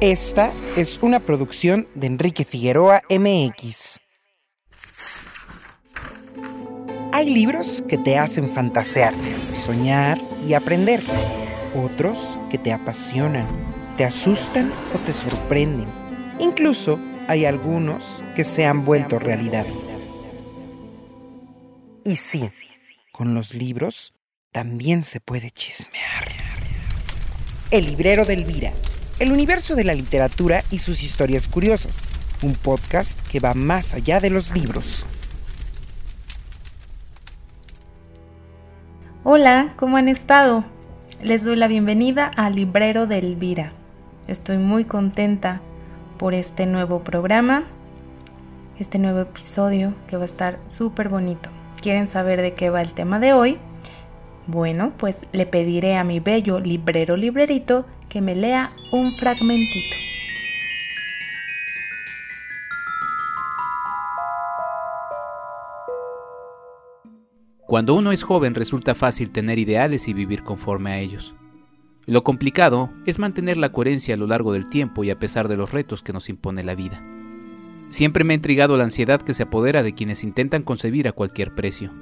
Esta es una producción de Enrique Figueroa MX. Hay libros que te hacen fantasear, soñar y aprender. Otros que te apasionan, te asustan o te sorprenden. Incluso hay algunos que se han vuelto realidad. Y sí, con los libros también se puede chismear. El librero de Elvira el universo de la literatura y sus historias curiosas, un podcast que va más allá de los libros. Hola, ¿cómo han estado? Les doy la bienvenida al Librero de Elvira. Estoy muy contenta por este nuevo programa, este nuevo episodio que va a estar súper bonito. ¿Quieren saber de qué va el tema de hoy? Bueno, pues le pediré a mi bello librero librerito que me lea un fragmentito. Cuando uno es joven resulta fácil tener ideales y vivir conforme a ellos. Lo complicado es mantener la coherencia a lo largo del tiempo y a pesar de los retos que nos impone la vida. Siempre me ha intrigado la ansiedad que se apodera de quienes intentan concebir a cualquier precio.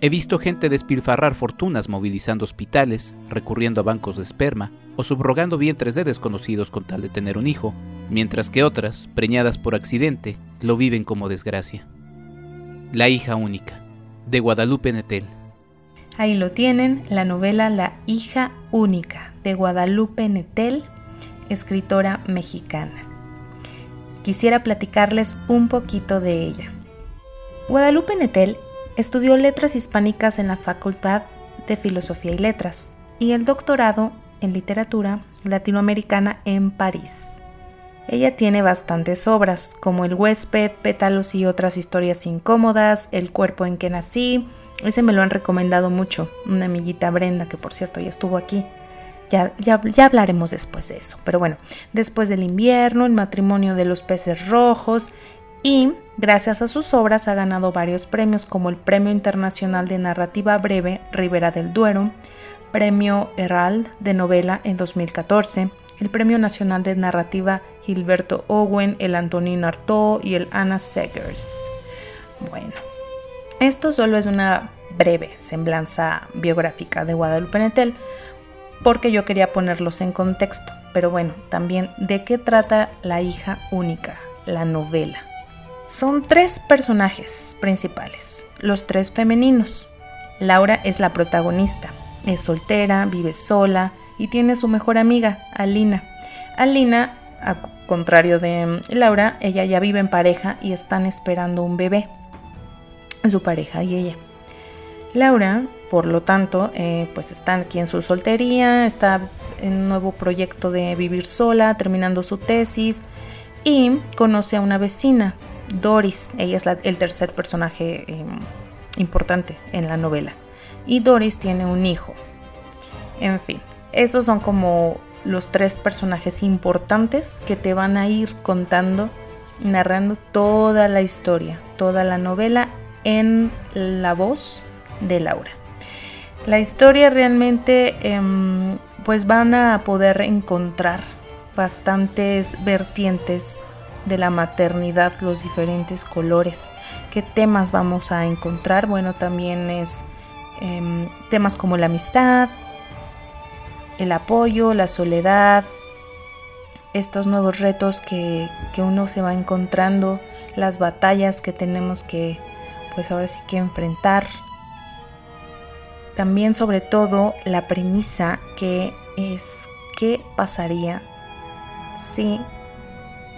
He visto gente despilfarrar fortunas movilizando hospitales, recurriendo a bancos de esperma o subrogando vientres de desconocidos con tal de tener un hijo, mientras que otras, preñadas por accidente, lo viven como desgracia. La hija única, de Guadalupe Netel. Ahí lo tienen, la novela La hija única, de Guadalupe Netel, escritora mexicana. Quisiera platicarles un poquito de ella. Guadalupe Netel Estudió letras hispánicas en la Facultad de Filosofía y Letras y el doctorado en literatura latinoamericana en París. Ella tiene bastantes obras, como El huésped, Pétalos y otras historias incómodas, El cuerpo en que nací. Ese me lo han recomendado mucho, una amiguita Brenda, que por cierto ya estuvo aquí. Ya, ya, ya, hablaremos después de eso. Pero bueno, después del invierno, el matrimonio de los peces rojos, y, gracias a sus obras, ha ganado varios premios como el Premio Internacional de Narrativa Breve Rivera del Duero, Premio Herald de Novela en 2014, el Premio Nacional de Narrativa Gilberto Owen, el Antonino Artaud y el Anna Segers. Bueno, esto solo es una breve semblanza biográfica de Guadalupe Netel, porque yo quería ponerlos en contexto, pero bueno, también de qué trata La hija única, la novela. Son tres personajes principales, los tres femeninos. Laura es la protagonista, es soltera, vive sola y tiene su mejor amiga, Alina. Alina, a contrario de mm, Laura, ella ya vive en pareja y están esperando un bebé, su pareja y ella. Laura, por lo tanto, eh, pues está aquí en su soltería, está en un nuevo proyecto de vivir sola, terminando su tesis y conoce a una vecina, Doris, ella es el tercer personaje em, importante en la novela. Y Doris tiene un hijo. En fin, esos son como los tres personajes importantes que te van a ir contando, narrando toda la historia, toda la novela en la voz de Laura. La historia realmente, em, pues van a poder encontrar bastantes vertientes de la maternidad, los diferentes colores. ¿Qué temas vamos a encontrar? Bueno, también es em, temas como la amistad, el apoyo, la soledad, estos nuevos retos que, que uno se va encontrando, las batallas que tenemos que, pues ahora sí que enfrentar. También sobre todo la premisa que es qué pasaría si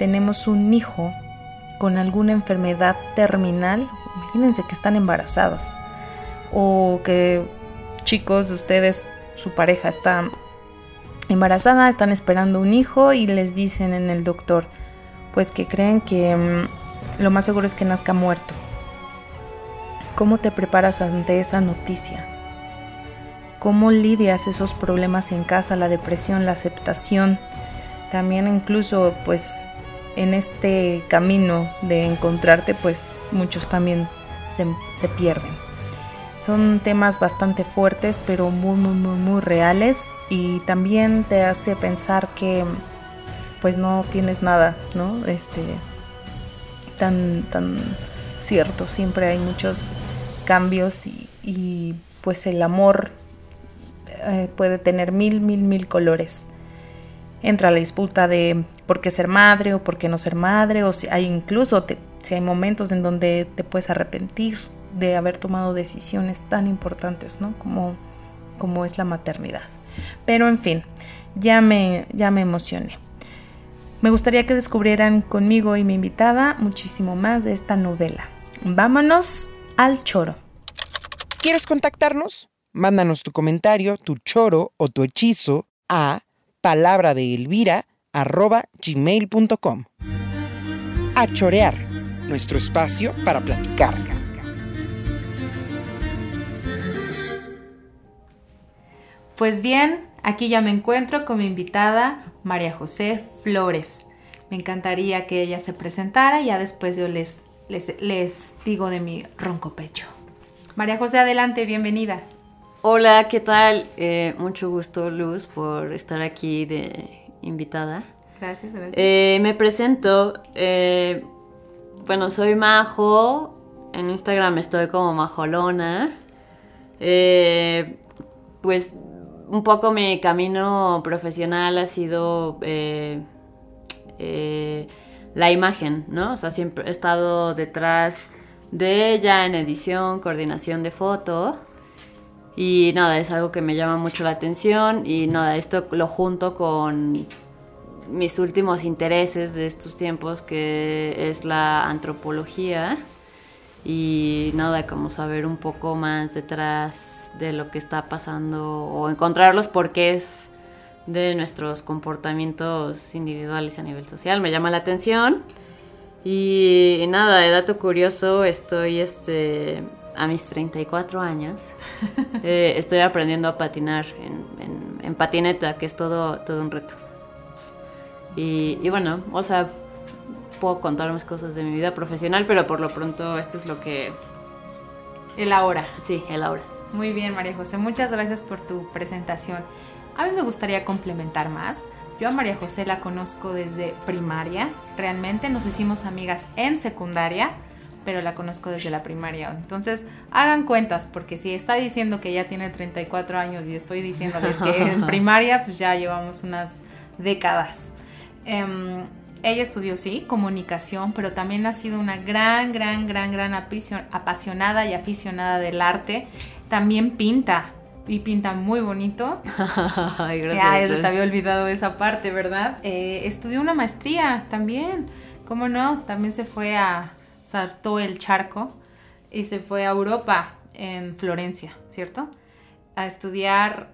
tenemos un hijo con alguna enfermedad terminal, imagínense que están embarazadas o que chicos, ustedes, su pareja está embarazada, están esperando un hijo y les dicen en el doctor, pues que creen que mm, lo más seguro es que nazca muerto. ¿Cómo te preparas ante esa noticia? ¿Cómo lidias esos problemas en casa, la depresión, la aceptación? También incluso pues en este camino de encontrarte, pues muchos también se, pierden. Son temas bastante fuertes, pero muy, muy, muy, muy reales y también te hace pensar que pues no tienes nada, ¿no? Este tan tan cierto, siempre hay muchos cambios y, pues el amor eh, puede tener mil, mil, mil colores. Entra la disputa de por qué ser madre o por qué no ser madre, o si hay incluso si hay momentos en donde te puedes arrepentir de haber tomado decisiones tan importantes, ¿no? Como, como es la maternidad. Pero en fin, ya me, ya me emocioné. Me gustaría que descubrieran conmigo y mi invitada muchísimo más de esta novela. Vámonos al choro. ¿Quieres contactarnos? Mándanos tu comentario, tu choro o tu hechizo a palabra de Elvira gmail.com. A chorear, nuestro espacio para platicar. Pues bien, aquí ya me encuentro con mi invitada María José Flores. Me encantaría que ella se presentara y ya después yo les, les, digo de mi ronco pecho. María José, adelante, bienvenida. Hola, ¿qué tal? Eh, mucho gusto, Luz, por estar aquí de invitada. Gracias, gracias. Eh, me presento. Eh, bueno, soy Majo. En Instagram estoy como Majolona. pues un poco mi camino profesional ha sido eh, eh, la imagen, ¿no? O sea, siempre he estado detrás de ella en edición, coordinación de foto. Y nada, es algo que me llama mucho la atención y nada, esto lo junto con mis últimos intereses de estos tiempos, que es la antropología y nada, como saber un poco más detrás de lo que está pasando o encontrar los porqués de nuestros comportamientos individuales a nivel social. Me llama la atención. Y, nada, de dato curioso, estoy este, a mis 34 años. Eh, estoy aprendiendo a patinar en, patineta, que es todo, todo un reto. Y, y bueno, o sea, puedo contar más cosas de mi vida profesional, pero por lo pronto esto es lo que... El ahora. Sí, el ahora. Muy bien, María José. Muchas gracias por tu presentación. A mí me gustaría complementar más. Yo a María José la conozco desde primaria. Realmente nos hicimos amigas en secundaria, pero la conozco desde la primaria. Entonces, hagan cuentas, porque si está diciendo que ya tiene 34 años y estoy diciéndoles que en primaria, pues ya llevamos unas décadas. Em, ella estudió, sí, comunicación, pero también ha sido una gran, gran, gran, gran apasionada y aficionada del arte. También pinta, y pinta muy bonito. Ay, gracias. te había olvidado esa parte, ¿verdad? Eh, estudió una maestría también. ¿Cómo no? También se fue a. saltó el charco y se fue a Europa, en Florencia, ¿cierto? A estudiar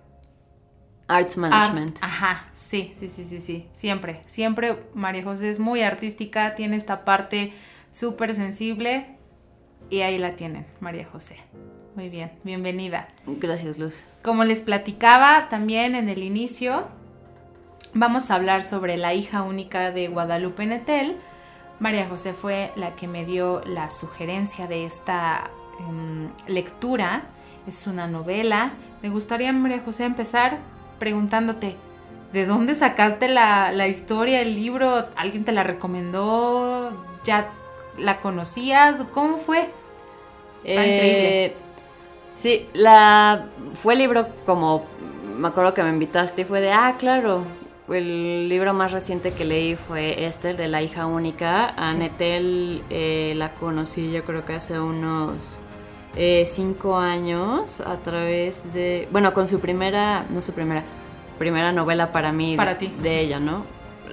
Arts Management. ajá, sí, sí, sí, sí, sí. Siempre, siempre María José es muy artística, tiene esta parte súper sensible y ahí la tienen, María José. Muy bien, bienvenida. Gracias, Luz. Como les platicaba también en el inicio, vamos a hablar sobre la hija única de Guadalupe Netel. María José fue la que me dio la sugerencia de esta em, lectura. Es una novela. Me gustaría, María José, empezar preguntándote, ¿de dónde sacaste la, historia, el libro? ¿Alguien te la recomendó? ¿Ya la conocías? ¿Cómo fue? Eh, sí, la, fue el libro como, me acuerdo que me invitaste y fue de, ah, claro, el libro más reciente que leí fue este, el de la hija única. A Netel eh, la conocí yo creo que hace unos eh, cinco años a través de, bueno, con su primera, no su primera, primera novela para mí para ti. de ella, ¿no?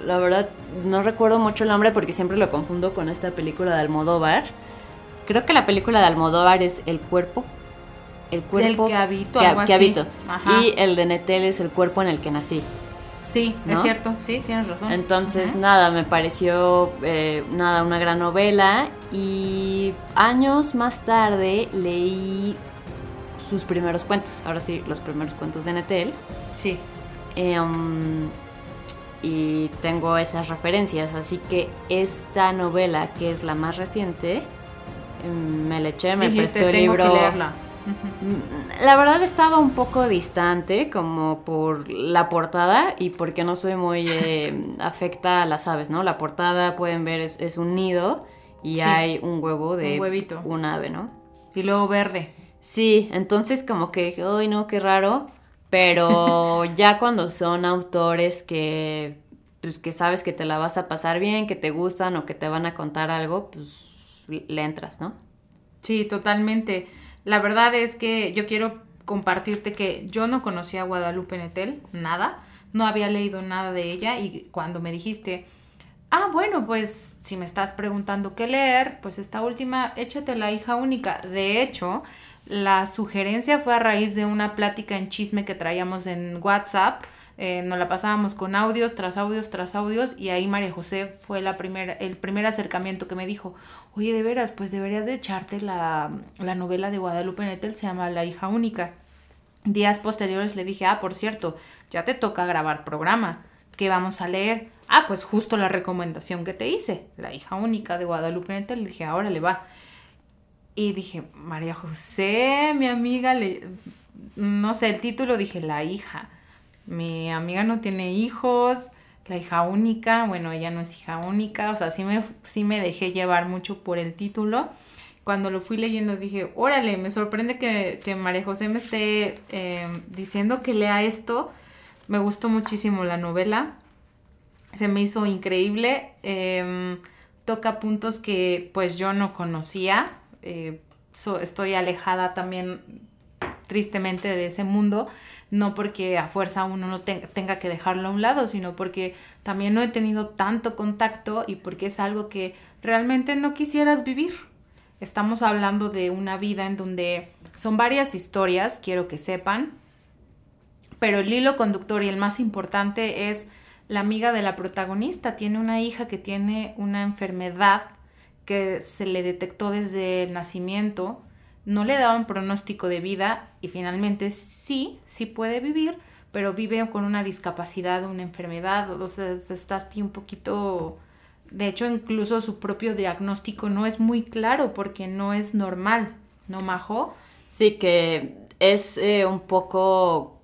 La verdad, no recuerdo mucho el nombre porque siempre lo confundo con esta película de Almodóvar. Creo que la película de Almodóvar es El cuerpo. El cuerpo que habito, que, habito. Y el de Netel es El cuerpo en el que nací. Sí, es cierto, sí, tienes razón. Entonces, nada, me pareció eh, nada, una gran novela y años más tarde leí sus primeros cuentos, ahora sí, los primeros cuentos de Netel. Sí. Em, y tengo esas referencias, así que esta novela, que es la más reciente, em, me la eché, me prestó el libro. La verdad estaba un poco distante como por la portada y porque no soy muy eh, afecta a las aves, ¿no? La portada, pueden ver, es, un nido y hay un huevo de un, un ave, ¿no? Y luego verde. Sí, entonces como que dije, ay no, qué raro. Pero ya cuando son autores que, pues, que sabes que te la vas a pasar bien, que te gustan o que te van a contar algo, pues le entras, ¿no? Sí, totalmente. La verdad es que yo quiero compartirte que yo no conocía a Guadalupe Netel, nada, no había leído nada de ella y cuando me dijiste, ah, bueno, pues si me estás preguntando qué leer, pues esta última, échate la hija única. De hecho, la sugerencia fue a raíz de una plática en chisme que traíamos en WhatsApp. Eh, nos la pasábamos con audios tras audios tras audios y ahí María José fue la el primer acercamiento que me dijo, oye, de veras, pues deberías de echarte la, la novela de Guadalupe Nettel, se llama La hija única. Días posteriores le dije, ah, por cierto, ya te toca grabar programa, ¿qué vamos a leer? Ah, pues justo la recomendación que te hice, La hija única de Guadalupe Nettel, le dije, ahora le va. Y dije, María José, mi amiga, le, no sé, el título dije, la hija. Mi amiga no tiene hijos, la hija única, bueno, ella no es hija única, o sea, sí me, sí me dejé llevar mucho por el título. Cuando lo fui leyendo dije, órale, me sorprende que, que María José me esté eh, diciendo que lea esto. Me gustó muchísimo la novela, se me hizo increíble, em, toca puntos que pues yo no conocía, eh, estoy alejada también tristemente de ese mundo, no porque a fuerza uno no tenga que dejarlo a un lado, sino porque también no he tenido tanto contacto y porque es algo que realmente no quisieras vivir. Estamos hablando de una vida en donde son varias historias, quiero que sepan, pero el hilo conductor y el más importante es la amiga de la protagonista. Tiene una hija que tiene una enfermedad que se le detectó desde el nacimiento, no le daban pronóstico de vida y finalmente sí, sí puede vivir, pero vive con una discapacidad, una enfermedad, o sea, está un poquito... De hecho, incluso su propio diagnóstico no es muy claro porque no es normal, ¿no, Majo? Sí, que es eh, un poco,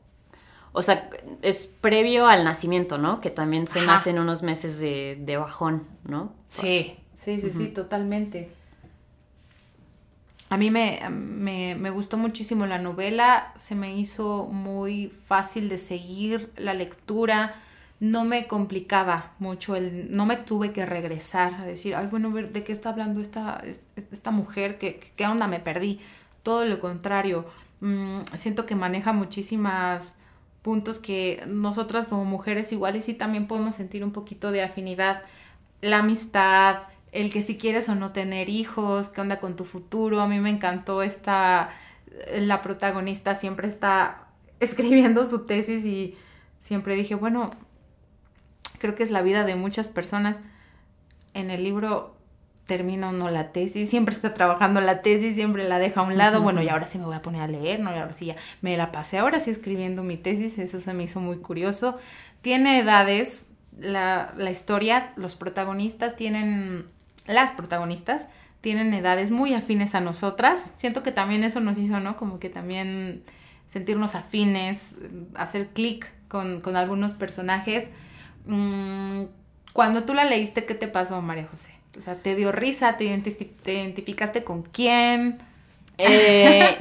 o sea, es previo al nacimiento, ¿no? Que también se nace en unos meses de, de bajón, ¿no? Sí, Sí, sí, sí, totalmente. A mí me, me, gustó muchísimo la novela, se me hizo muy fácil de seguir la lectura, no me complicaba mucho, el, no me tuve que regresar a decir, ay, bueno, ¿de qué está hablando esta, esta mujer? ¿Qué, ¿Qué onda? Me perdí. Todo lo contrario, mm, siento que maneja muchísimas puntos que nosotras como mujeres iguales sí también podemos sentir un poquito de afinidad. La amistad, el que si quieres o no tener hijos, qué onda con tu futuro. A mí me encantó esta, la protagonista siempre está escribiendo su tesis y siempre dije, bueno, creo que es la vida de muchas personas. En el libro termina uno la tesis, siempre está trabajando la tesis, siempre la deja a un lado, bueno, y ahora sí me voy a poner a leer, ¿no? Y ahora sí ya me la pasé, ahora sí escribiendo mi tesis, eso se me hizo muy curioso. Tiene edades, la, la historia, los protagonistas tienen las protagonistas tienen edades muy afines a nosotras. Siento que también eso nos hizo, ¿no? Como que también sentirnos afines, hacer clic con, algunos personajes. Mm, cuando tú la leíste, ¿qué te pasó, María José? O sea, ¿te dio risa? ¿Te, identificaste con quién? Eh,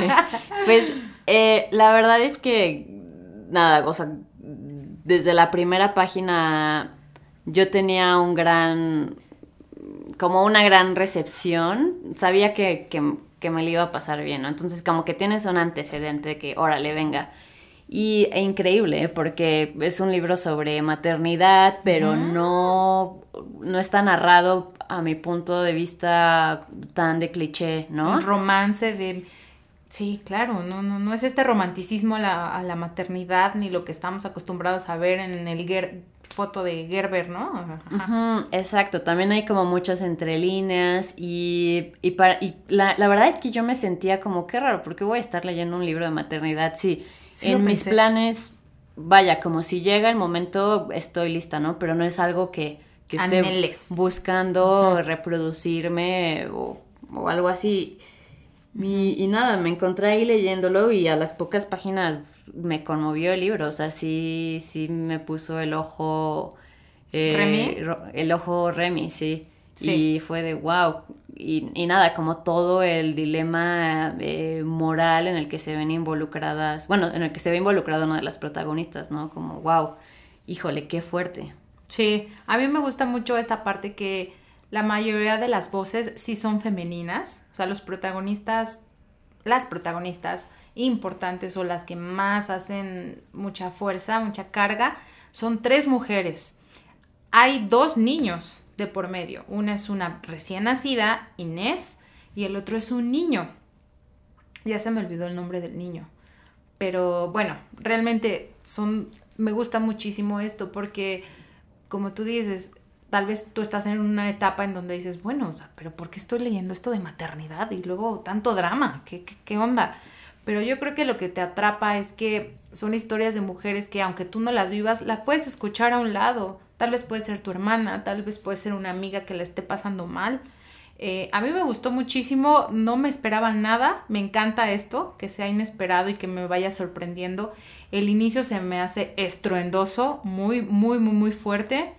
pues eh, la verdad es que, nada, o sea, desde la primera página yo tenía un gran como una gran recepción, sabía que, me le iba a pasar bien, ¿no? Entonces como que tienes un antecedente de que, órale, venga. Y e increíble, porque es un libro sobre maternidad, pero no, no está narrado a mi punto de vista tan de cliché, ¿no? Un romance de... Sí, claro, no, no, no es este romanticismo a la, a la maternidad ni lo que estamos acostumbrados a ver en el foto de Gerber, ¿no? exacto, también hay como muchas entre líneas y, y, para, y la, verdad es que yo me sentía como, qué raro, porque voy a estar leyendo un libro de maternidad, sí, en mis planes, vaya, como si llega el momento, estoy lista, ¿no? Pero no es algo que, que esté buscando reproducirme o, o algo así. Y, nada, me encontré ahí leyéndolo y a las pocas páginas me conmovió el libro, o sea, sí, sí me puso el ojo... Eh, ¿Remy? El ojo Remy, sí. Y fue de wow. Y, y, nada, como todo el dilema eh, moral en el que se ven involucradas, bueno, en el que se ve involucrada una de las protagonistas, ¿no? Como wow, híjole, qué fuerte. Sí, a mí me gusta mucho esta parte que la mayoría de las voces sí son femeninas, o sea, los protagonistas, las protagonistas importantes o las que más hacen mucha fuerza, mucha carga, son tres mujeres. Hay dos niños de por medio. Una es una recién nacida, Inés, y el otro es un niño. Ya se me olvidó el nombre del niño. Pero bueno, realmente son, me gusta muchísimo esto porque, como tú dices, tal vez tú estás en una etapa en donde dices, bueno, pero ¿por qué estoy leyendo esto de maternidad y luego tanto drama? ¿Qué, qué, onda? Pero yo creo que lo que te atrapa es que son historias de mujeres que aunque tú no las vivas, la puedes escuchar a un lado. Tal vez puede ser tu hermana, tal vez puede ser una amiga que la esté pasando mal. Eh, a mí me gustó muchísimo, no me esperaba nada, me encanta esto, que sea inesperado y que me vaya sorprendiendo. El inicio se me hace estruendoso, muy, muy, muy, muy fuerte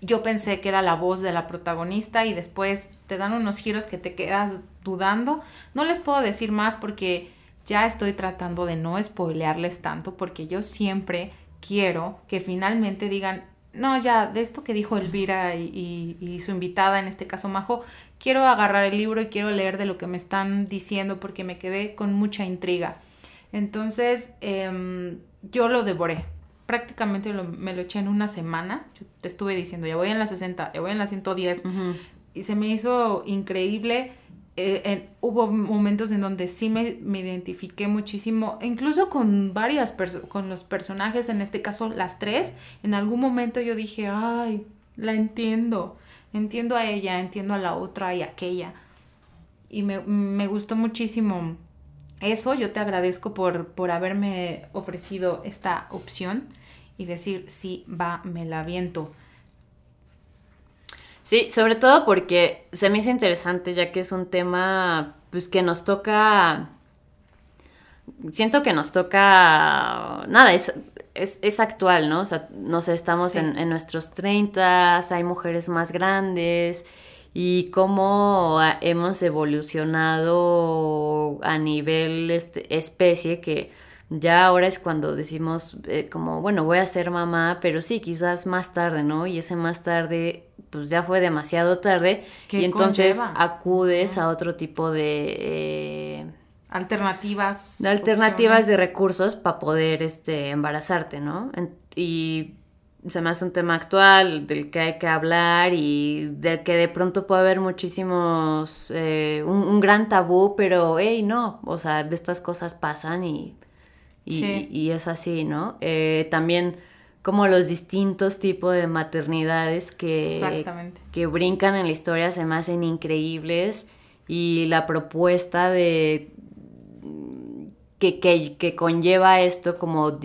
yo pensé que era la voz de la protagonista y después te dan unos giros que te quedas dudando. No les puedo decir más porque ya estoy tratando de no spoilearles tanto porque yo siempre quiero que finalmente digan, no, ya, de esto que dijo Elvira y, su invitada, en este caso Majo, quiero agarrar el libro y quiero leer de lo que me están diciendo porque me quedé con mucha intriga. Entonces, em, yo lo devoré prácticamente me lo eché en una semana. Yo te estuve diciendo, ya voy en la 60, ya voy en la 110. Y se me hizo increíble. Eh, hubo momentos en donde sí me, identifiqué muchísimo, incluso con varias con los personajes, en este caso las tres. En algún momento yo dije, ay, la entiendo. Entiendo a ella, entiendo a la otra y a aquella. Y me, me gustó muchísimo eso. Yo te agradezco por, por haberme ofrecido esta opción y decir, sí, va, me la aviento. Sí, sobre todo porque se me hizo interesante ya que es un tema pues que nos toca siento que nos toca nada, es, es, actual, ¿no? O sea, no sé, estamos en, en, nuestros 30, hay mujeres más grandes y cómo hemos evolucionado a nivel este, especie que ya ahora es cuando decimos eh, como, bueno, voy a ser mamá, pero sí, quizás más tarde, ¿no? Y ese más tarde, pues ya fue demasiado tarde y entonces acudes a otro tipo de... Eh, alternativas. De alternativas de recursos para poder este, embarazarte, ¿no? y se me hace un tema actual del que hay que hablar y del que de pronto puede haber muchísimos, eh, un, un, gran tabú, pero, hey, no, o sea, estas cosas pasan y y, es así, ¿no? Eh, también como los distintos tipos de maternidades que, que brincan en la historia se me hacen increíbles y la propuesta de que, que, conlleva esto como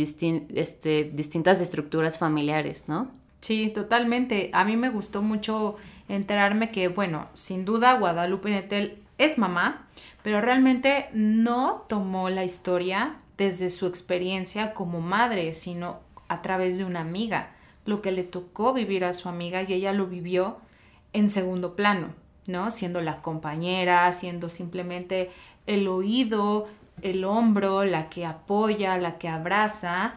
este, distintas estructuras familiares, ¿no? Sí, totalmente. A mí me gustó mucho enterarme que, bueno, sin duda Guadalupe Netel es mamá, pero realmente no tomó la historia desde su experiencia como madre, sino a través de una amiga, lo que le tocó vivir a su amiga y ella lo vivió en segundo plano, ¿no? Siendo la compañera, siendo simplemente el oído, el hombro, la que apoya, la que abraza.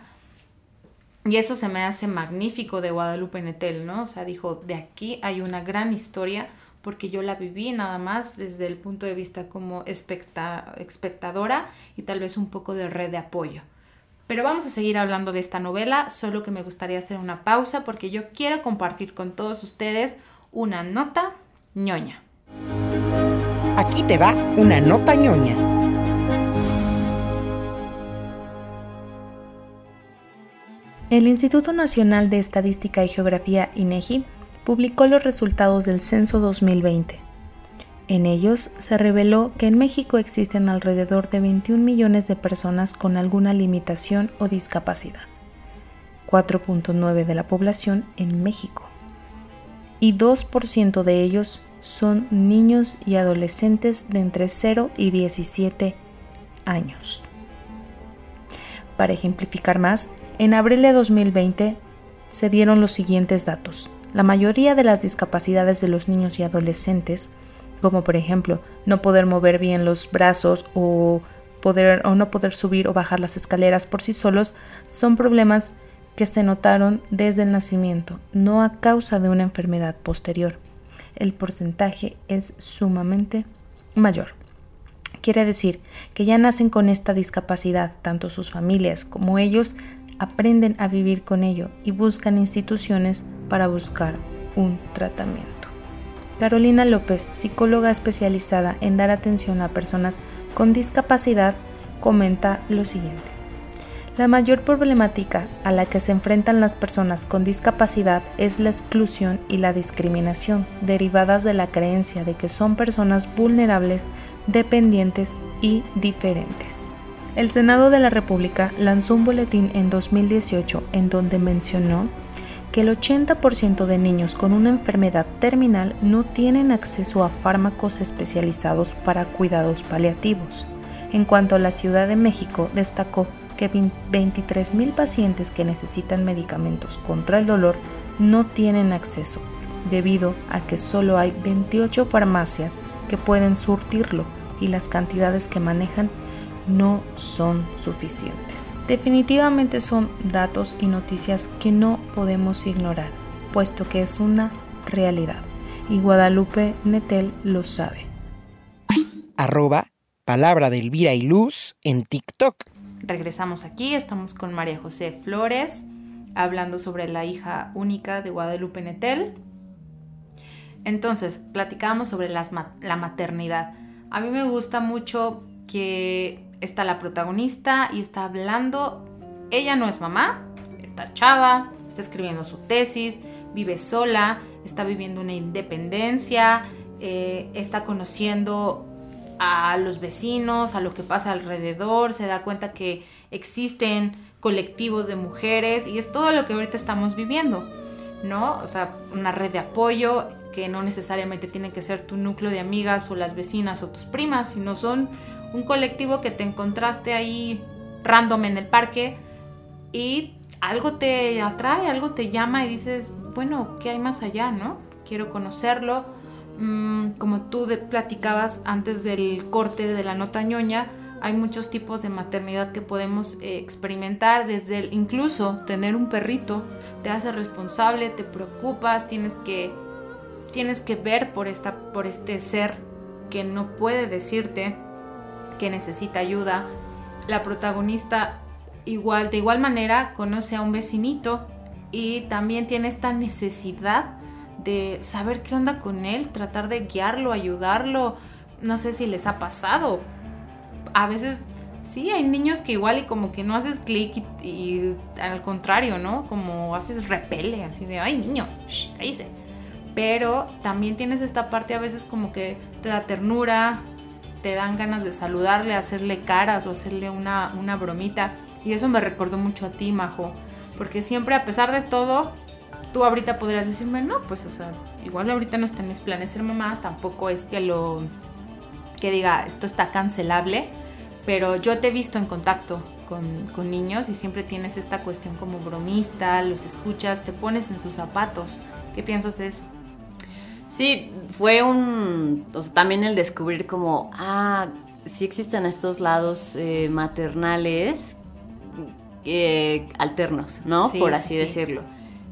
Y eso se me hace magnífico de Guadalupe Netel, ¿no? O sea, dijo, de aquí hay una gran historia porque yo la viví nada más desde el punto de vista como espectadora y tal vez un poco de red de apoyo. Pero vamos a seguir hablando de esta novela, solo que me gustaría hacer una pausa porque yo quiero compartir con todos ustedes una nota ñoña. Aquí te va una nota ñoña. El Instituto Nacional de Estadística y Geografía INEGI publicó los resultados del censo 2020. En ellos se reveló que en México existen alrededor de 21 millones de personas con alguna limitación o discapacidad, 4.9 de la población en México, y 2% de ellos son niños y adolescentes de entre 0 y 17 años. Para ejemplificar más, en abril de 2020 se dieron los siguientes datos. La mayoría de las discapacidades de los niños y adolescentes, como por ejemplo no poder mover bien los brazos o, poder, o no poder subir o bajar las escaleras por sí solos, son problemas que se notaron desde el nacimiento, no a causa de una enfermedad posterior. El porcentaje es sumamente mayor. Quiere decir que ya nacen con esta discapacidad, tanto sus familias como ellos aprenden a vivir con ello y buscan instituciones para buscar un tratamiento. Carolina López, psicóloga especializada en dar atención a personas con discapacidad, comenta lo siguiente. La mayor problemática a la que se enfrentan las personas con discapacidad es la exclusión y la discriminación derivadas de la creencia de que son personas vulnerables, dependientes y diferentes. El Senado de la República lanzó un boletín en 2018 en donde mencionó que el 80% de niños con una enfermedad terminal no tienen acceso a fármacos especializados para cuidados paliativos. En cuanto a la Ciudad de México, destacó que 23.000 pacientes que necesitan medicamentos contra el dolor no tienen acceso, debido a que solo hay 28 farmacias que pueden surtirlo y las cantidades que manejan no son suficientes. Definitivamente son datos y noticias que no podemos ignorar, puesto que es una realidad. Y Guadalupe Netel lo sabe. Arroba palabra de Elvira y Luz en TikTok. Regresamos aquí, estamos con María José Flores, hablando sobre la hija única de Guadalupe Netel. Entonces, platicábamos sobre la maternidad. A mí me gusta mucho que está la protagonista y está hablando. Ella no es mamá, está chava, está escribiendo su tesis, vive sola, está viviendo una independencia, eh, está conociendo a los vecinos, a lo que pasa alrededor, se da cuenta que existen colectivos de mujeres y es todo lo que ahorita estamos viviendo, ¿no? O sea, una red de apoyo que no necesariamente tiene que ser tu núcleo de amigas o las vecinas o tus primas, sino son un colectivo que te encontraste ahí random en el parque y algo te atrae, algo te llama y dices, bueno, ¿qué hay más allá, no? Quiero conocerlo. Mm, como tú platicabas antes del corte de la nota ñoña, hay muchos tipos de maternidad que podemos eh, experimentar, desde el, incluso tener un perrito te hace responsable, te preocupas, tienes que, tienes que ver por, esta, por este ser que no puede decirte que necesita ayuda. La protagonista igual, de igual manera conoce a un vecinito y también tiene esta necesidad de saber qué onda con él, tratar de guiarlo, ayudarlo. No sé si les ha pasado. A veces sí, hay niños que igual y como que no haces clic y, al contrario, ¿no? Como haces repele, así de, ay niño, shh, cállese. Pero también tienes esta parte a veces como que te da ternura, te dan ganas de saludarle, hacerle caras o hacerle una, una bromita. Y eso me recordó mucho a ti, Majo. Porque siempre, a pesar de todo, tú ahorita podrías decirme, no, pues, o sea, igual ahorita no está en mis planes ser mamá, tampoco es que lo, que diga, esto está cancelable, pero yo te he visto en contacto con, con, niños y siempre tienes esta cuestión como bromista, los escuchas, te pones en sus zapatos. ¿Qué piensas de eso? Sí, fue un. O sea, también el descubrir como, ah, sí existen estos lados eh, maternales eh, alternos, ¿no? Por así decirlo.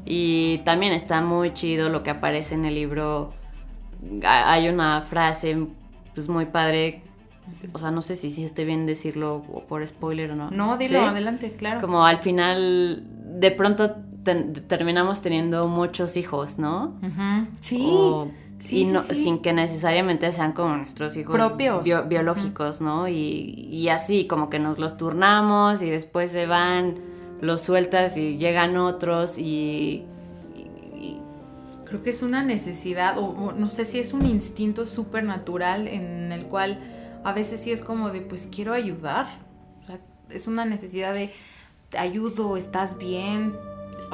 Y también está muy chido lo que aparece en el libro. Hay una frase, pues muy padre. O sea, no sé si, si esté bien decirlo por spoiler o no. No, dilo, adelante, claro. Como al final, de pronto terminamos teniendo muchos hijos, ¿no? Sí. y no, sin que necesariamente sean como nuestros hijos propios biológicos, ¿no? Y, así como que nos los turnamos y después se van, los sueltas y llegan otros y, creo que es una necesidad o, no sé si es un instinto súper natural en el cual a veces sí es como de pues quiero ayudar, es una necesidad de te ayudo, estás bien,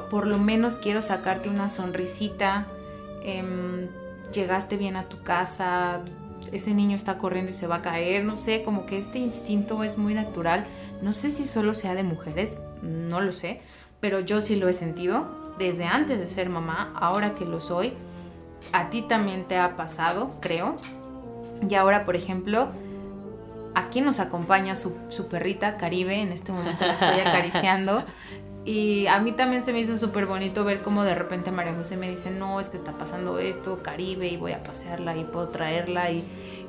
por lo menos quiero sacarte una sonrisita. Em, llegaste bien a tu casa, ese niño está corriendo y se va a caer, no sé, como que este instinto es muy natural. No sé si solo sea de mujeres, no lo sé, pero yo sí lo he sentido desde antes de ser mamá, ahora que lo soy. A ti también te ha pasado, creo. Y ahora, por ejemplo, aquí nos acompaña su, su perrita Caribe, en este momento la estoy acariciando. Y a mí también se me hizo súper bonito ver cómo de repente María José me dice, no, es que está pasando esto, Caribe, y voy a pasearla y puedo traerla. Y,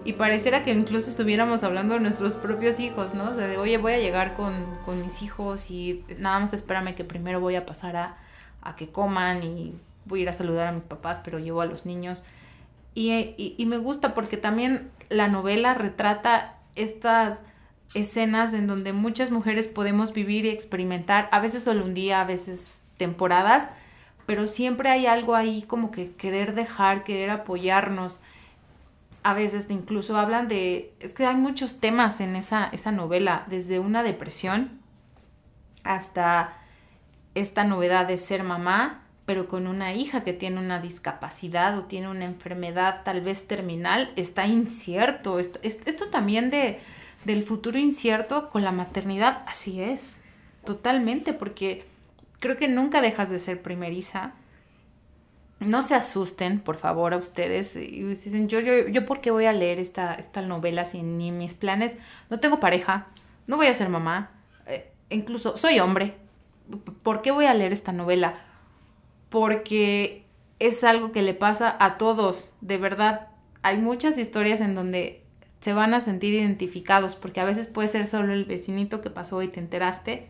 y pareciera que incluso estuviéramos hablando de nuestros propios hijos, ¿no? O sea, de, oye, voy a llegar con, con mis hijos y nada más espérame que primero voy a pasar a, a, que coman y voy a ir a saludar a mis papás, pero llevo a los niños. Y, y, y me gusta porque también la novela retrata estas escenas en donde muchas mujeres podemos vivir y experimentar, a veces solo un día, a veces temporadas, pero siempre hay algo ahí como que querer dejar, querer apoyarnos. A veces incluso hablan de, es que hay muchos temas en esa, esa novela, desde una depresión hasta esta novedad de ser mamá, pero con una hija que tiene una discapacidad o tiene una enfermedad tal vez terminal, está incierto. Esto, esto también de, del futuro incierto con la maternidad, así es, totalmente, porque creo que nunca dejas de ser primeriza. No se asusten, por favor, a ustedes. Y dicen, yo, yo, yo, ¿por qué voy a leer esta, esta novela sin ni mis planes? No tengo pareja, no voy a ser mamá, eh, incluso soy hombre. ¿Por qué voy a leer esta novela? Porque es algo que le pasa a todos, de verdad. Hay muchas historias en donde se van a sentir identificados, porque a veces puede ser solo el vecinito que pasó y te enteraste.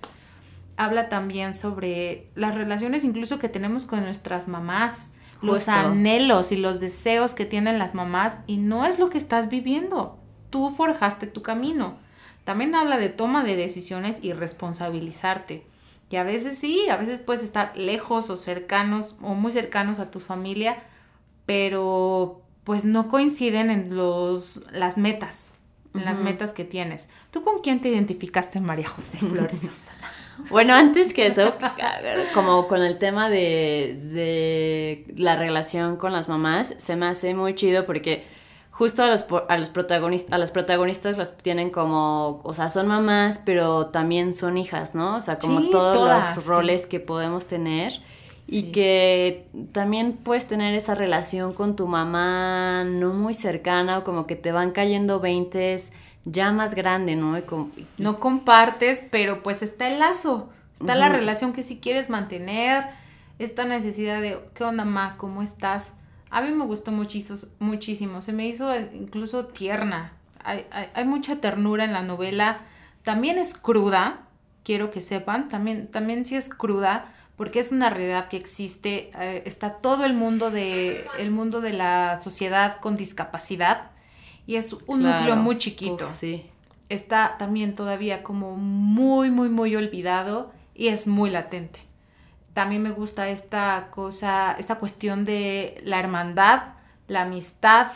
Habla también sobre las relaciones incluso que tenemos con nuestras mamás, los anhelos y los deseos que tienen las mamás y no es lo que estás viviendo. Tú forjaste tu camino. También habla de toma de decisiones y responsabilizarte. Y a veces sí, a veces puedes estar lejos o cercanos o muy cercanos a tu familia, pero pues no coinciden en los, las metas, en las metas que tienes. ¿Tú con quién te identificaste, María José Flores Bueno, antes que eso, como con el tema de, de, la relación con las mamás, se me hace muy chido porque justo a los, a los protagonistas, a las protagonistas las tienen como, o sea, son mamás, pero también son hijas, ¿no? O sea, como todos los roles que podemos tener. Y que también puedes tener esa relación con tu mamá no muy cercana o como que te van cayendo veintes ya más grande, ¿no? No compartes, pero pues está el lazo, está la relación que si quieres mantener, esta necesidad de, ¿qué onda, ma? ¿Cómo estás? A mí me gustó muchísimo, muchísimo, se me hizo incluso tierna, hay, hay, hay mucha ternura en la novela, también es cruda, quiero que sepan, también, también sí es cruda, porque es una realidad que existe, eh, está todo el mundo de el mundo de la sociedad con discapacidad y es un núcleo muy chiquito. sí. Está también todavía como muy muy muy olvidado y es muy latente. También me gusta esta cosa, esta cuestión de la hermandad, la amistad,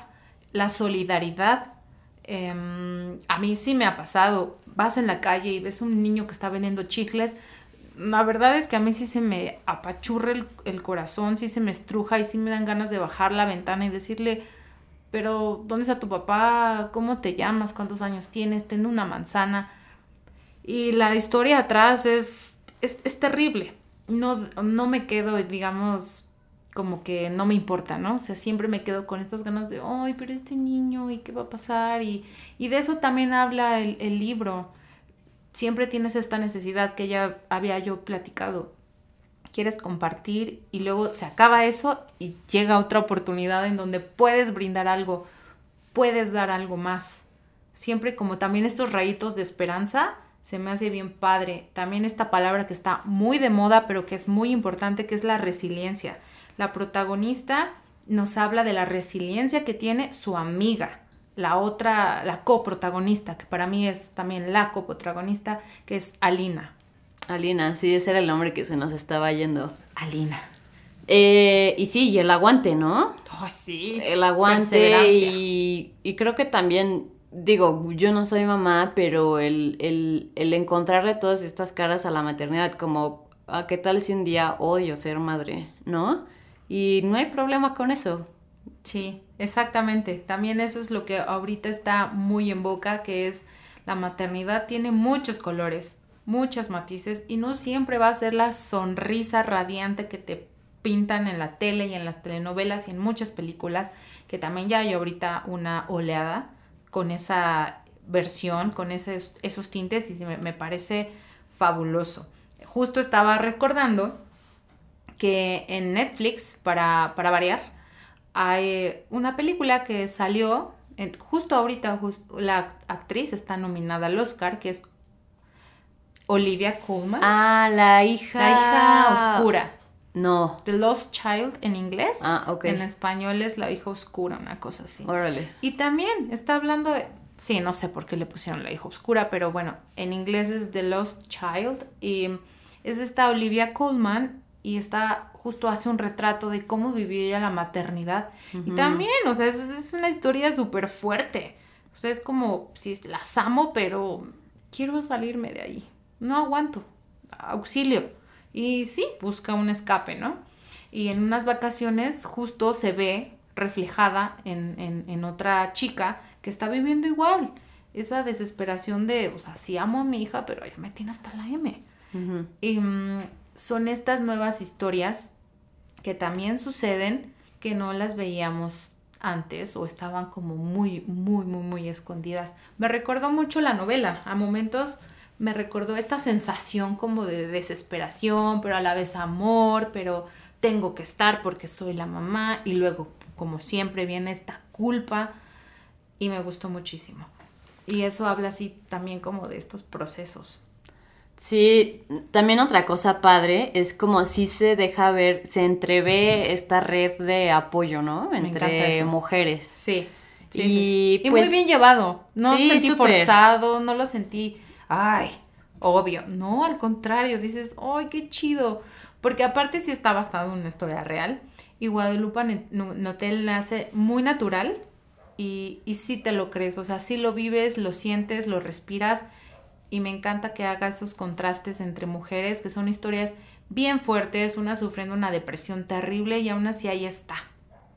la solidaridad. Em, a mí sí me ha pasado, vas en la calle y ves un niño que está vendiendo chicles, la verdad es que a mí sí se me apachurra el, corazón, sí se me estruja y sí me dan ganas de bajar la ventana y decirle, pero ¿dónde está tu papá? ¿Cómo te llamas? ¿Cuántos años tienes? Ten una manzana. Y la historia atrás es, es, es terrible. No, no me quedo, digamos, como que no me importa, ¿no? O sea, siempre me quedo con estas ganas de, ay, pero este niño, ¿y qué va a pasar? Y, y de eso también habla el, el libro siempre tienes esta necesidad que ya había yo platicado. Quieres compartir y luego se acaba eso y llega otra oportunidad en donde puedes brindar algo, puedes dar algo más. Siempre como también estos rayitos de esperanza, se me hace bien padre. También esta palabra que está muy de moda, pero que es muy importante, que es la resiliencia. La protagonista nos habla de la resiliencia que tiene su amiga la otra, la coprotagonista, que para mí es también la coprotagonista, que es Alina. Alina, sí, ese era el nombre que se nos estaba yendo. Alina. Eh, y sí, y el aguante, ¿no? Oh, sí. El aguante y, y, creo que también, digo, yo no soy mamá, pero el, el, el encontrarle todas estas caras a la maternidad, como, ¿a ah, ¿qué tal si un día odio ser madre? ¿No? Y no hay problema con eso Sí, exactamente. También eso es lo que ahorita está muy en boca, que es la maternidad tiene muchos colores, muchas matices y no siempre va a ser la sonrisa radiante que te pintan en la tele y en las telenovelas y en muchas películas, que también ya hay ahorita una oleada con esa versión, con esos, esos tintes y me, me parece fabuloso. Justo estaba recordando que en Netflix, para, para variar, hay una película que salió, justo ahorita la actriz está nominada al Oscar, que es Olivia Colman. Ah, la hija. La hija oscura. No. The Lost Child en inglés. Ah, ok. En español es la hija oscura, una cosa así. Órale. Y también está hablando de. Sí, no sé por qué le pusieron la hija oscura, pero bueno, en inglés es The Lost Child. Y es esta Olivia Colman y está justo hace un retrato de cómo vivió ella la maternidad. Y también, o sea, es, una historia súper fuerte. O sea, es como, si las amo, pero quiero salirme de ahí. No aguanto. Auxilio. Y sí, busca un escape, ¿no? Y en unas vacaciones justo se ve reflejada en, en, otra chica que está viviendo igual. Esa desesperación de, o sea, sí amo a mi hija, pero ella me tiene hasta la M. Y mm, son estas nuevas historias que también suceden que no las veíamos antes o estaban como muy, muy, muy, muy escondidas. Me recordó mucho la novela. A momentos me recordó esta sensación como de desesperación, pero a la vez amor, pero tengo que estar porque soy la mamá y luego, como siempre, viene esta culpa y me gustó muchísimo. Y eso habla así también como de estos procesos. Sí, también otra cosa padre es como si se deja ver, se entrevé esta red de apoyo, ¿no? Entre mujeres. Sí. y, muy pues bien llevado. No sí, sentí forzado, no lo sentí, ay, obvio. No, al contrario, dices, ay, qué chido. Porque aparte sí está basado en una historia real. Y Guadalupe Notel la hace muy natural y, y sí te lo crees. O sea, sí lo vives, lo sientes, lo respiras y me encanta que haga esos contrastes entre mujeres, que son historias bien fuertes, una sufriendo una depresión terrible y aún así ahí está.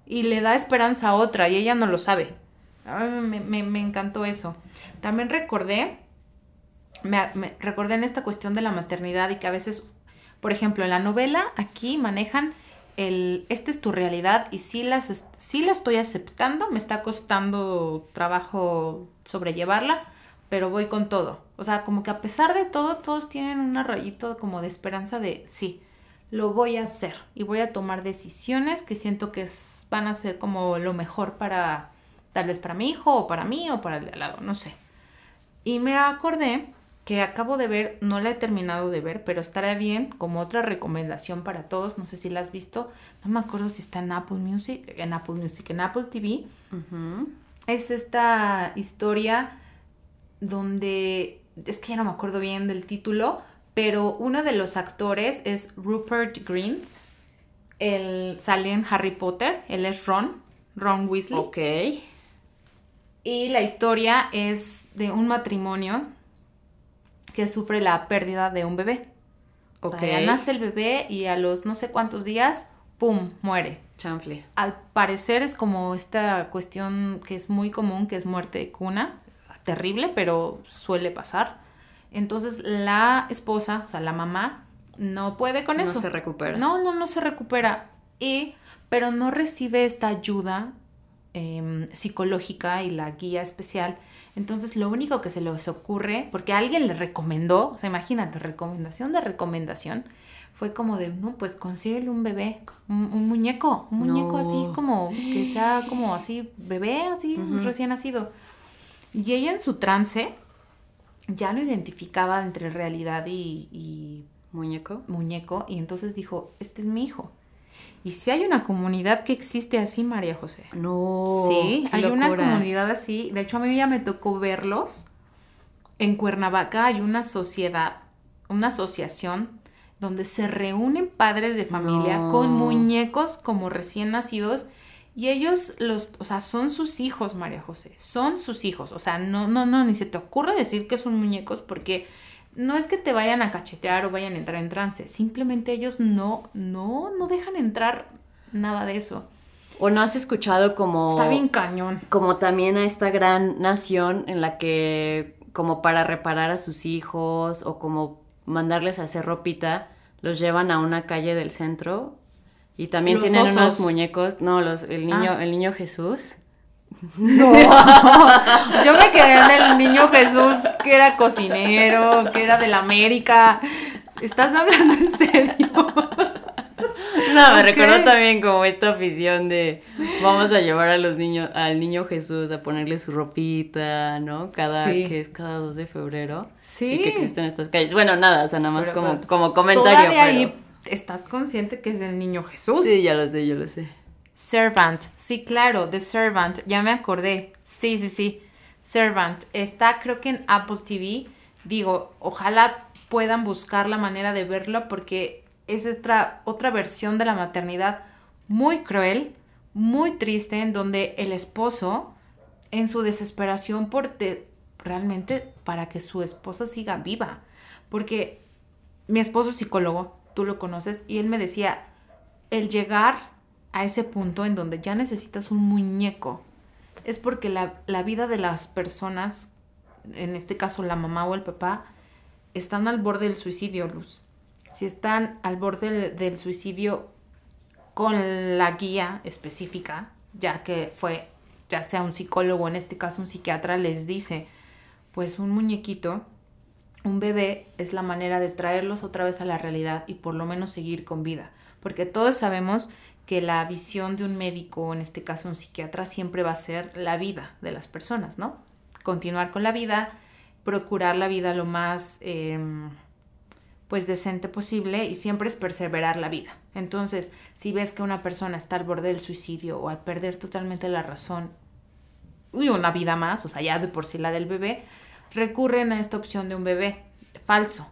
Y le da esperanza a otra y ella no lo sabe. me, encantó eso. También recordé, me, recordé en esta cuestión de la maternidad y que a veces, por ejemplo, en la novela aquí manejan el, esta es tu realidad y si las, sí la estoy aceptando, me está costando trabajo sobrellevarla, pero voy con todo. O sea, como que a pesar de todo, todos tienen un rayito como de esperanza de sí, lo voy a hacer y voy a tomar decisiones que siento que van a ser como lo mejor para, tal vez para mi hijo o para mí o para el de al lado, no sé. Y me acordé que acabo de ver, no la he terminado de ver, pero estará bien como otra recomendación para todos, no sé si la has visto, no me acuerdo si está en Apple Music, en Apple Music, en Apple TV. Es esta historia donde, es que ya no me acuerdo bien del título, pero uno de los actores es Rupert Green. Él sale en Harry Potter, él es Ron, Ron Weasley. Ok. Y la historia es de un matrimonio que sufre la pérdida de un bebé. O sea, nace el bebé y a los no sé cuántos días, ¡pum!, muere. Chanfle. Al parecer es como esta cuestión que es muy común, que es muerte de cuna terrible, pero suele pasar. Entonces la esposa, o sea, la mamá, no puede con eso. No se recupera. No, no, no se recupera. Y, pero no recibe esta ayuda em, psicológica y la guía especial. Entonces lo único que se les ocurre, porque alguien le recomendó, o sea, imagínate, recomendación de recomendación, fue como de, no, pues consíguele un bebé, un, muñeco, un muñeco así como, que sea como así, bebé, así, recién nacido. Y ella en su trance ya lo identificaba entre realidad y, muñeco. Muñeco, y entonces dijo, este es mi hijo. Y si hay una comunidad que existe así, María José. No. Sí, hay una comunidad así. De hecho, a mí ya me tocó verlos. En Cuernavaca hay una sociedad, una asociación donde se reúnen padres de familia con muñecos como recién nacidos y ellos, los, o sea, son sus hijos, María José, son sus hijos. O sea, no, no, no, ni se te ocurre decir que son muñecos porque no es que te vayan a cachetear o vayan a entrar en trance. Simplemente ellos no, no, no dejan entrar nada de eso. o no has escuchado como... Está bien cañón. Como también a esta gran nación en la que como para reparar a sus hijos o como mandarles a hacer ropita, los llevan a una calle del centro y también Los tienen osos. unos muñecos, no, los, el niño, Ah. el niño Jesús. No, yo me quedé en el niño Jesús que era cocinero, que era de la América. ¿Estás hablando en serio? No, me recordó también como esta afición de vamos a llevar a los niños, al niño Jesús a ponerle su ropita, ¿no? Cada, Sí. que es cada 2 de febrero. Sí. Y que existen estas calles. Bueno, nada, o sea, nada más Pero, como, pero, como comentario. Todavía pero- ahí estás consciente que es el niño Jesús. Sí, ya lo sé, yo lo sé. Servant, sí, claro, The Servant, ya me acordé. Sí, sí, sí. Servant, está creo que en Apple TV. Digo, ojalá puedan buscar la manera de verlo porque es otra, otra versión de la maternidad muy cruel, muy triste, en donde el esposo, en su desesperación por de- realmente para que su esposa siga viva, porque mi esposo es psicólogo, tú lo conoces, y él me decía, el llegar a ese punto en donde ya necesitas un muñeco es porque la, la vida de las personas, en este caso la mamá o el papá, están al borde del suicidio, Luz. Si están al borde del, del suicidio con la guía específica, ya que fue, ya sea un psicólogo, en este caso un psiquiatra, les dice, pues un muñequito, un bebé es la manera de traerlos otra vez a la realidad y por lo menos seguir con vida. Porque todos sabemos que la visión de un médico, en este caso un psiquiatra, siempre va a ser la vida de las personas, ¿no? Continuar con la vida, procurar la vida lo más em, pues decente posible y siempre es perseverar la vida. Entonces, si ves que una persona está al borde del suicidio o al perder totalmente la razón y una vida más, o sea, ya de por sí la del bebé, recurren a esta opción de un bebé falso.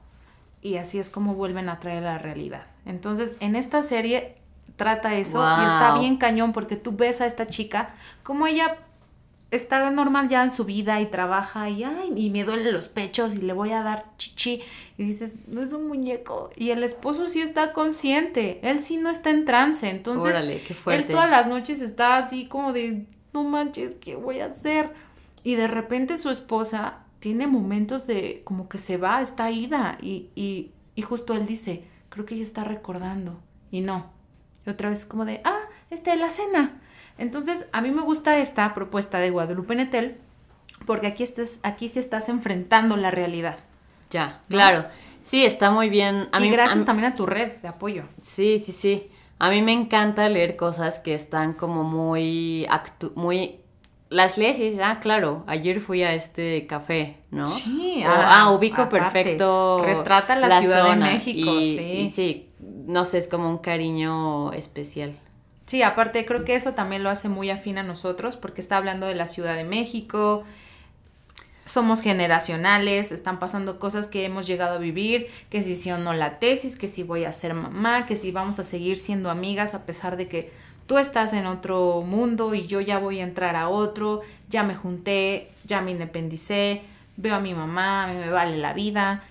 Y así es como vuelven a traer la realidad. Entonces, en esta serie trata eso y está bien cañón porque tú ves a esta chica como ella está normal ya en su vida y trabaja y ay, y me duelen los pechos y le voy a dar chichi y dices, no es un muñeco y el esposo sí está consciente, él sí no está en trance, entonces Órale, qué él fuerte. todas las noches está así como de, no manches, ¿qué voy a hacer? Y de repente su esposa tiene momentos de como que se va, está ida y, y, y justo él dice, creo que ella está recordando y no. Y otra vez como de, ah, este, la cena. Entonces, a mí me gusta esta propuesta de Guadalupe Netel porque aquí, estás, aquí sí estás enfrentando la realidad. Ya, claro. Sí, está muy bien. A y mí, gracias a también a tu red de apoyo. Sí, sí, sí. A mí me encanta leer cosas que están como muy actu muy las lees y dices, ah, claro, ayer fui a este café, ¿no? Sí, O, ah, ah, ubico aparte, perfecto. retrata la Ciudad de México, y, sí. y sí, no sé, es como un cariño especial. Sí, aparte creo que eso también lo hace muy afín a nosotros porque está hablando de la Ciudad de México, somos generacionales, están pasando cosas que hemos llegado a vivir, que si sí o no la tesis, que si voy a ser mamá, que si vamos a seguir siendo amigas a pesar de que tú estás en otro mundo y yo ya voy a entrar a otro, ya me junté, ya me independicé, veo a mi mamá, a mí me vale la vida.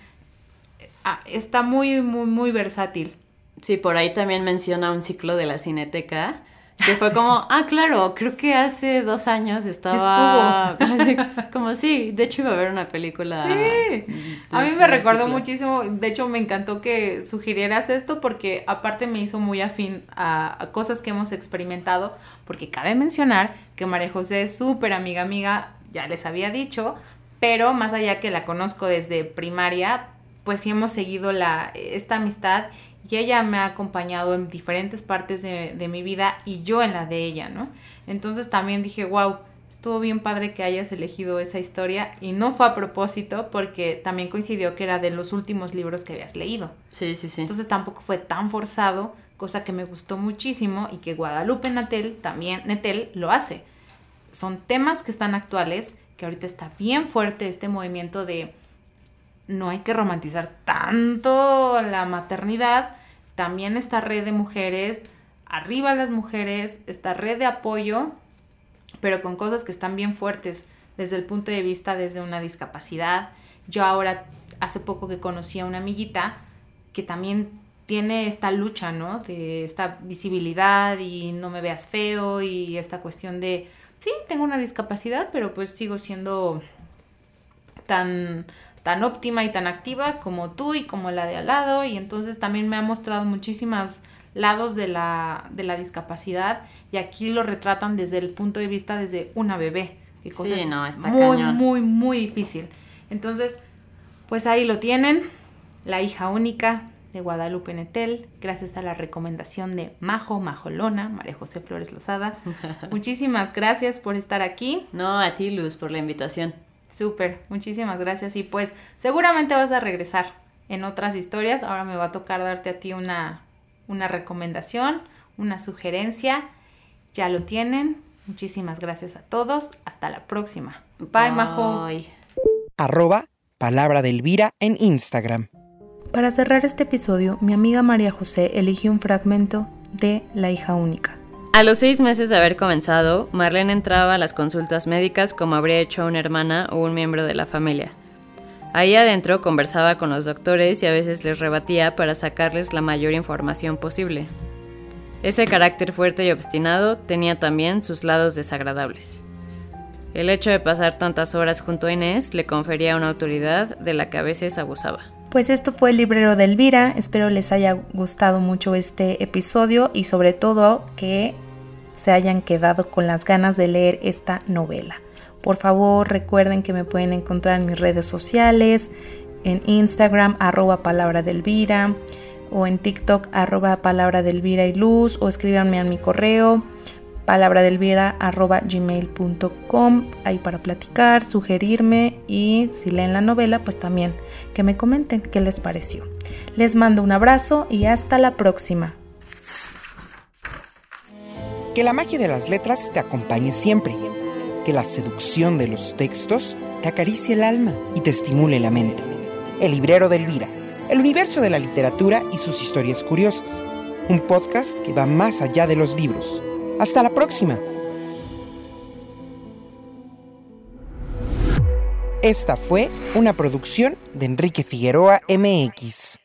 Ah, está muy, muy, muy versátil. Sí, por ahí también menciona un ciclo de la Cineteca. Que fue como, ah, claro, creo que hace dos años estaba. así, como sí, de hecho iba a ver una película. Sí, a mí me recordó ciclo. muchísimo, de hecho me encantó que sugirieras esto porque aparte me hizo muy afín a, a cosas que hemos experimentado, porque cabe mencionar que María José es súper amiga amiga, ya les había dicho, pero más allá que la conozco desde primaria, pues sí hemos seguido la, esta amistad y ella me ha acompañado en diferentes partes de, de mi vida y yo en la de ella, ¿no? Entonces también dije, wow, estuvo bien padre que hayas elegido esa historia y no fue a propósito porque también coincidió que era de los últimos libros que habías leído. Sí, sí, sí. Entonces tampoco fue tan forzado, cosa que me gustó muchísimo y que Guadalupe Natel también Netel lo hace. Son temas que están actuales, que ahorita está bien fuerte este movimiento de no hay que romantizar tanto la maternidad. También esta red de mujeres, arriba las mujeres, esta red de apoyo, pero con cosas que están bien fuertes desde el punto de vista desde una discapacidad. Yo ahora, hace poco que conocí a una amiguita que también tiene esta lucha, ¿no? De esta visibilidad y no me veas feo y esta cuestión de, sí, tengo una discapacidad, pero pues sigo siendo tan, tan óptima y tan activa como tú y como la de al lado. Y entonces también me ha mostrado muchísimas lados de la, de la discapacidad y aquí lo retratan desde el punto de vista desde una bebé. Y cosas Sí, no, está muy, cañón. muy, muy difícil. Entonces, pues ahí lo tienen, la hija única de Guadalupe Netel, gracias a la recomendación de Majo Majolona, María José Flores Lozada. Muchísimas gracias por estar aquí. No, a ti, Luz, por la invitación. Súper, muchísimas gracias. Y pues seguramente vas a regresar en otras historias. Ahora me va a tocar darte a ti una, una recomendación, una sugerencia. Ya lo tienen. Muchísimas gracias a todos. Hasta la próxima. Bye, Majo. Arroba Palabra de Elvira en Instagram. Para cerrar este episodio, mi amiga María José eligió un fragmento de La hija única. A los seis meses de haber comenzado, Marlene entraba a las consultas médicas como habría hecho una hermana o un miembro de la familia. Ahí adentro conversaba con los doctores y a veces les rebatía para sacarles la mayor información posible. Ese carácter fuerte y obstinado tenía también sus lados desagradables. El hecho de pasar tantas horas junto a Inés le confería una autoridad de la que a veces abusaba. Pues esto fue el librero de Elvira. Espero les haya gustado mucho este episodio y sobre todo que se hayan quedado con las ganas de leer esta novela. Por favor, recuerden que me pueden encontrar en mis redes sociales, en Instagram, arroba palabra de Elvira, o en TikTok, arroba palabra de Elvira y Luz, o escríbanme a mi correo, palabradelvira.gmail.com ahí para platicar, sugerirme y si leen la novela, pues también que me comenten qué les pareció. Les mando un abrazo y hasta la próxima. Que la magia de las letras te acompañe siempre. Que la seducción de los textos te acaricie el alma y te estimule la mente. El librero de Elvira, el universo de la literatura y sus historias curiosas. Un podcast que va más allá de los libros. Hasta la próxima. Esta fue una producción de Enrique Figueroa MX.